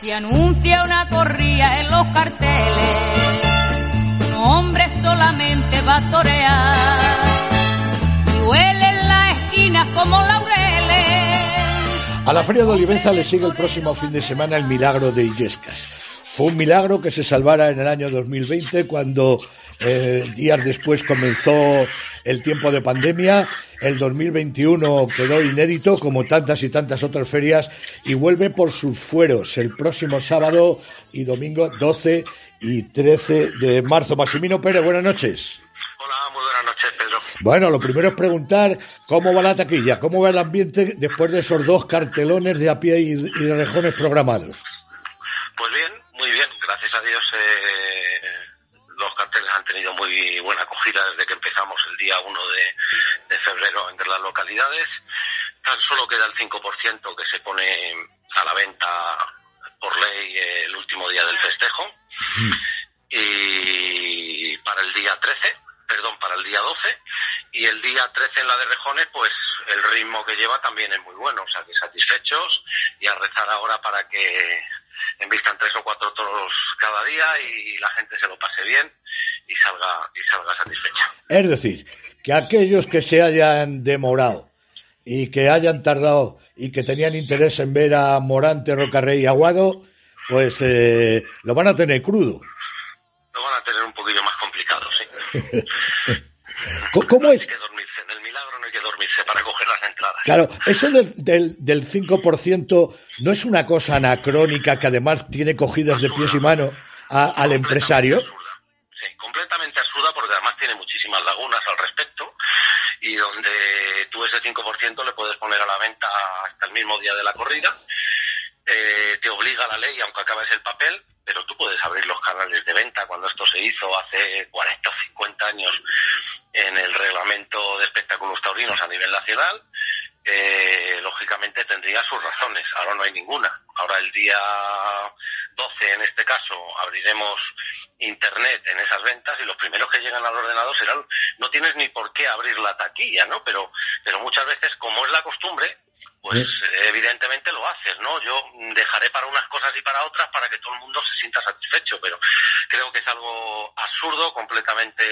Se anuncia una corrida en los carteles. Un hombre solamente va a torear. Y huele en la esquina como laureles. A la Feria de Olivenza le sigue el próximo fin de semana el milagro de Illescas. Fue un milagro que se salvara en el año 2020 cuando eh, días después comenzó el tiempo de pandemia. El 2021 quedó inédito, como tantas y tantas otras ferias, y vuelve por sus fueros el próximo sábado y domingo 12 y 13 de marzo. Maximino Pérez, buenas noches. Hola, muy buenas noches, Pedro. Bueno, lo primero es preguntar cómo va la taquilla, cómo va el ambiente después de esos dos cartelones de a pie y, y de rejones programados. Pues bien, muy bien, gracias a Dios. Eh, los carteles han tenido muy buena acogida desde que empezamos el día 1 de, de febrero entre las localidades. Tan solo queda el 5% que se pone a la venta por ley el último día del festejo. Y para el día 13, perdón, para el día 12 y el día 13 en la de Rejones, pues el ritmo que lleva también es muy bueno, o sea que satisfechos y a rezar ahora para que envistan tres o cuatro toros cada día y la gente se lo pase bien y salga y salga satisfecha. Es decir, que aquellos que se hayan demorado y que hayan tardado y que tenían interés en ver a Morante, Rocarrey y Aguado, pues eh, lo van a tener crudo. Lo van a tener un poquillo más complicado, sí. ¿Cómo es? Hay que dormirse, en el milagro no hay que dormirse para coger las entradas. Claro, eso del, del, del 5% no es una cosa anacrónica que además tiene cogidas de pies y manos al empresario. Completamente absurda porque además tiene muchísimas lagunas al respecto y donde tú ese 5% le puedes poner a la venta hasta el mismo día de la corrida. Eh, te obliga la ley, aunque acabes el papel, pero tú puedes abrir los canales de venta. Cuando esto se hizo hace 40 o 50 años en el reglamento de espectáculos taurinos a nivel nacional, eh, lógicamente tendría sus razones. Ahora no hay ninguna. Ahora el día 12, en este caso, abriremos internet en esas ventas y los primeros que llegan al ordenador serán, no tienes ni por qué abrir la taquilla, ¿no? Pero, pero muchas veces, como es la costumbre, pues evidentemente lo haces, ¿no? Yo dejaré para unas cosas y para otras para que todo el mundo se sienta satisfecho, pero creo que es algo absurdo, completamente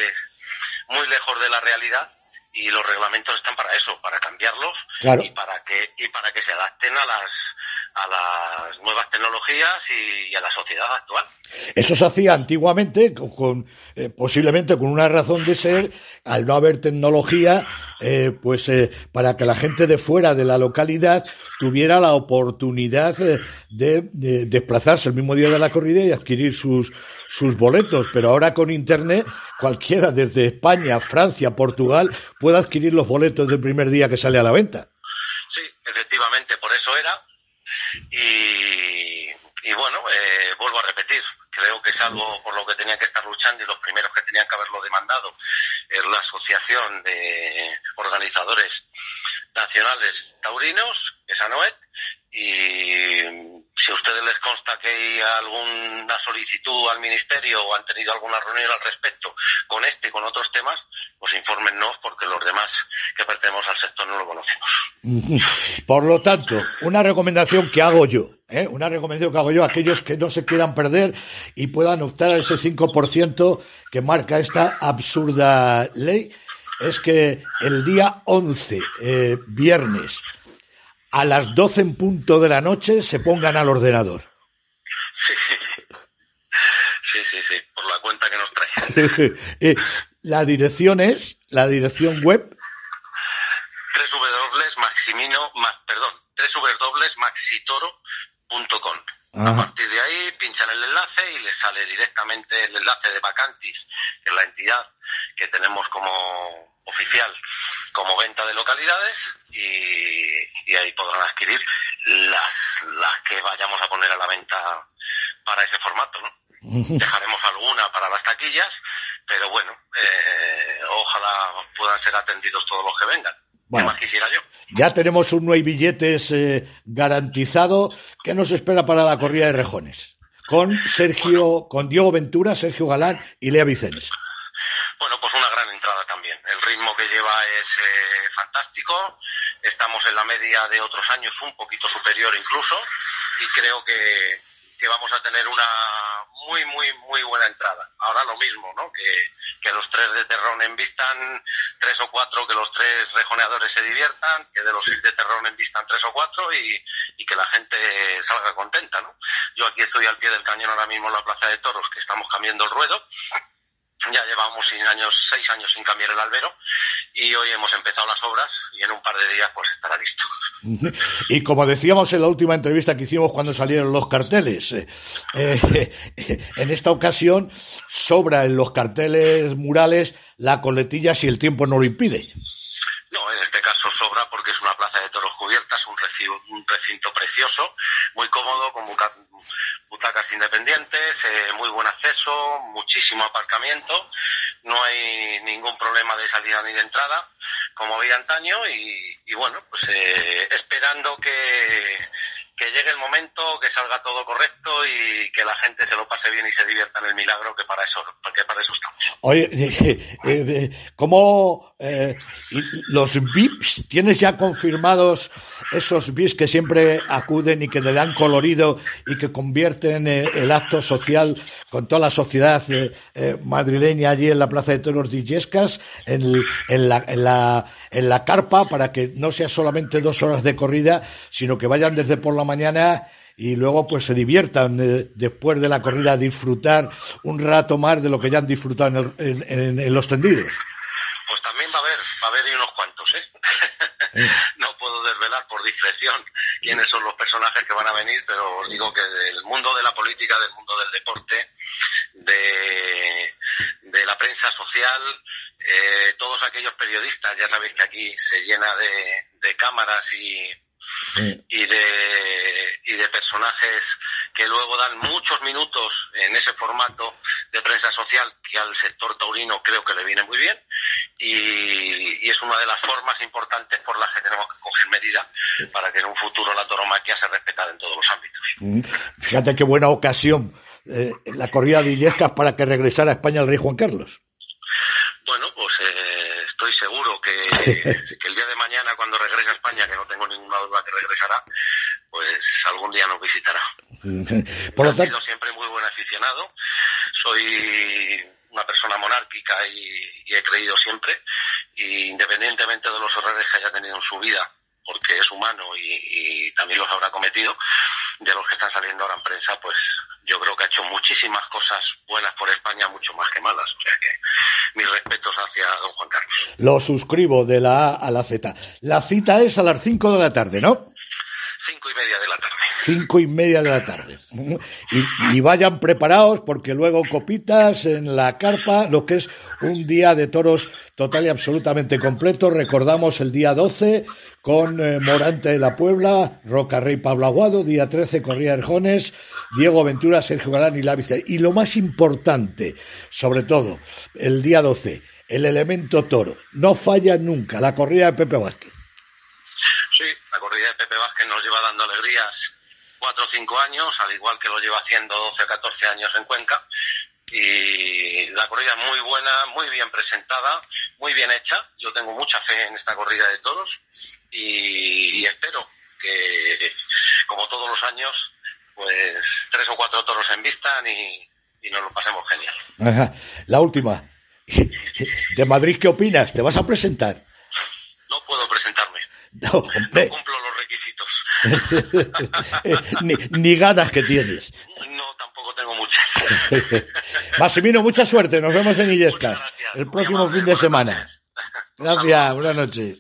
muy lejos de la realidad y los reglamentos están para eso, para cambiarlos Claro. y para que y para que se adapten a las a las nuevas tecnologías y, y a la sociedad actual. Eso se hacía antiguamente, con, con, eh, posiblemente con una razón de ser, al no haber tecnología, eh, pues eh, para que la gente de fuera de la localidad tuviera la oportunidad eh, de, de desplazarse el mismo día de la corrida y adquirir sus, sus boletos. Pero ahora con Internet, cualquiera desde España, Francia, Portugal, puede adquirir los boletos del primer día que sale a la venta. Sí, efectivamente, por eso era. Y, y bueno, eh, vuelvo a repetir, creo que es algo por lo que tenían que estar luchando y los primeros que tenían que haberlo demandado es la Asociación de Organizadores Nacionales Taurinos, que es ANOET, y si a ustedes les consta que hay alguna solicitud al Ministerio o han tenido alguna reunión al respecto con este y con otros temas, pues infórmennos porque los demás que pertenecemos al sector no lo conocemos. Por lo tanto, una recomendación que hago yo, ¿eh? una recomendación que hago yo a aquellos que no se quieran perder y puedan optar a ese 5% que marca esta absurda ley, es que el día 11, eh, viernes, a las 12 en punto de la noche, se pongan al ordenador. Sí. Sí, sí, sí, por la cuenta que nos trae. Eh, la dirección es, la dirección web, www.maximino, ma- perdón, www.maxitoro.com. A Ajá. partir de ahí pinchan el enlace y les sale directamente el enlace de Vacantis, que es la entidad que tenemos como oficial como venta de localidades y, y ahí podrán adquirir las, las que vayamos a poner a la venta para ese formato, ¿no? Dejaremos alguna para las taquillas, pero bueno, eh, ojalá puedan ser atendidos todos los que vengan. Bueno. ¿Qué más quisiera yo? Ya tenemos un nueve billetes eh, garantizado. ¿Qué nos espera para la corrida de rejones? Con Sergio, con Diego Ventura, Sergio Galán y Lea Vicens. Bueno, pues una gran entrada también. El ritmo que lleva es eh, fantástico. Estamos en la media de otros años, un poquito superior incluso, y creo que, que vamos a tener una muy, muy, muy buena entrada. Ahora lo mismo, ¿no? Que, que los tres de Terrón envistan tres o cuatro, que los tres rejoneadores se diviertan, que de los seis de Terrón envistan tres o cuatro y, y que la gente salga contenta, ¿no? Yo aquí estoy al pie del cañón ahora mismo en la Plaza de Toros, que estamos cambiando el ruedo. Ya llevamos seis años sin cambiar el albero y hoy hemos empezado las obras y en un par de días pues estará listo. Y como decíamos en la última entrevista que hicimos cuando salieron los carteles, eh, eh, en esta ocasión sobra en los carteles murales la coletilla si el tiempo no lo impide. En este caso sobra porque es una plaza de toros cubierta, es un recinto, un recinto precioso, muy cómodo, con butacas independientes, eh, muy buen acceso, muchísimo aparcamiento, no hay ningún problema de salida ni de entrada, como había antaño, y, y bueno, pues eh, esperando que llegue el momento, que salga todo correcto y que la gente se lo pase bien y se divierta en el milagro, que para eso, que para eso estamos. Oye, eh, eh, ¿cómo eh, los VIPs, tienes ya confirmados esos VIPs que siempre acuden y que le dan colorido y que convierten eh, el acto social con toda la sociedad eh, eh, madrileña allí en la Plaza de Toros de Illescas, en, en la, en, la, en la carpa, para que no sea solamente dos horas de corrida, sino que vayan desde por la mañana y luego pues se diviertan eh, después de la corrida a disfrutar un rato más de lo que ya han disfrutado en, el- en- en- en los tendidos. Pues también va a haber, va a haber y unos cuantos, ¿eh? no puedo desvelar por discreción quiénes son los personajes que van a venir, pero os digo que del mundo de la política, del mundo del deporte, de, de la prensa social, eh, todos aquellos periodistas, ya sabéis que aquí se llena de, de cámaras y, y de, y de personajes que luego dan muchos minutos en ese formato de prensa social que al sector taurino creo que le viene muy bien y, y es una de las formas importantes por las que tenemos que coger medidas para que en un futuro la tauromaquia se respetara en todos los ámbitos. Mm, Fíjate qué buena ocasión eh, la corrida de Illescas para que regresara a España el rey Juan Carlos. Bueno, pues eh, estoy seguro que, el día de mañana cuando regrese a España, que no tengo ninguna duda que regresará, pues algún día nos visitará. Por lo He tanto, sido siempre muy buen aficionado. Soy una persona monárquica y, y he creído siempre. Y independientemente de los errores que haya tenido en su vida, porque es humano y, y también los habrá cometido, de los que están saliendo ahora en prensa, pues yo creo que ha hecho muchísimas cosas buenas por España, mucho más que malas. O sea que mis respetos hacia don Juan Carlos. lo suscribo de la A a la Z. La cita es a las 5 de la tarde, ¿no? Cinco y media de la tarde. Cinco y media de la tarde. Y, vayan preparados porque luego copitas en la carpa, lo que es un día de toros total y absolutamente completo. Recordamos el día 12 con eh, Morante de la Puebla, Roca Rey Pablo Aguado, día 13 Corría Erjones, Diego Ventura, Sergio Galán y Lávice. Y lo más importante, sobre todo, el día 12, el elemento toro. No falla nunca, la corrida de Pepe Vázquez. Sí, la corrida de Pepe Vázquez nos lleva dando alegrías cuatro o cinco años, al igual que lo lleva haciendo 12 o 14 años en Cuenca. Y la corrida es muy buena, muy bien presentada, muy bien hecha. Yo tengo mucha fe en esta corrida de toros y, y espero que, como todos los años, pues tres o cuatro toros en vistan y, y nos lo pasemos genial. Ajá. La última. De Madrid, ¿qué opinas? ¿Te vas a presentar? No puedo presentarme, No, no cumplo los. Ni, ni ganas que tienes. No, tampoco tengo muchas. Massimino, mucha suerte. Nos vemos en Illescas el próximo fin de semana. Gracias, buenas noches.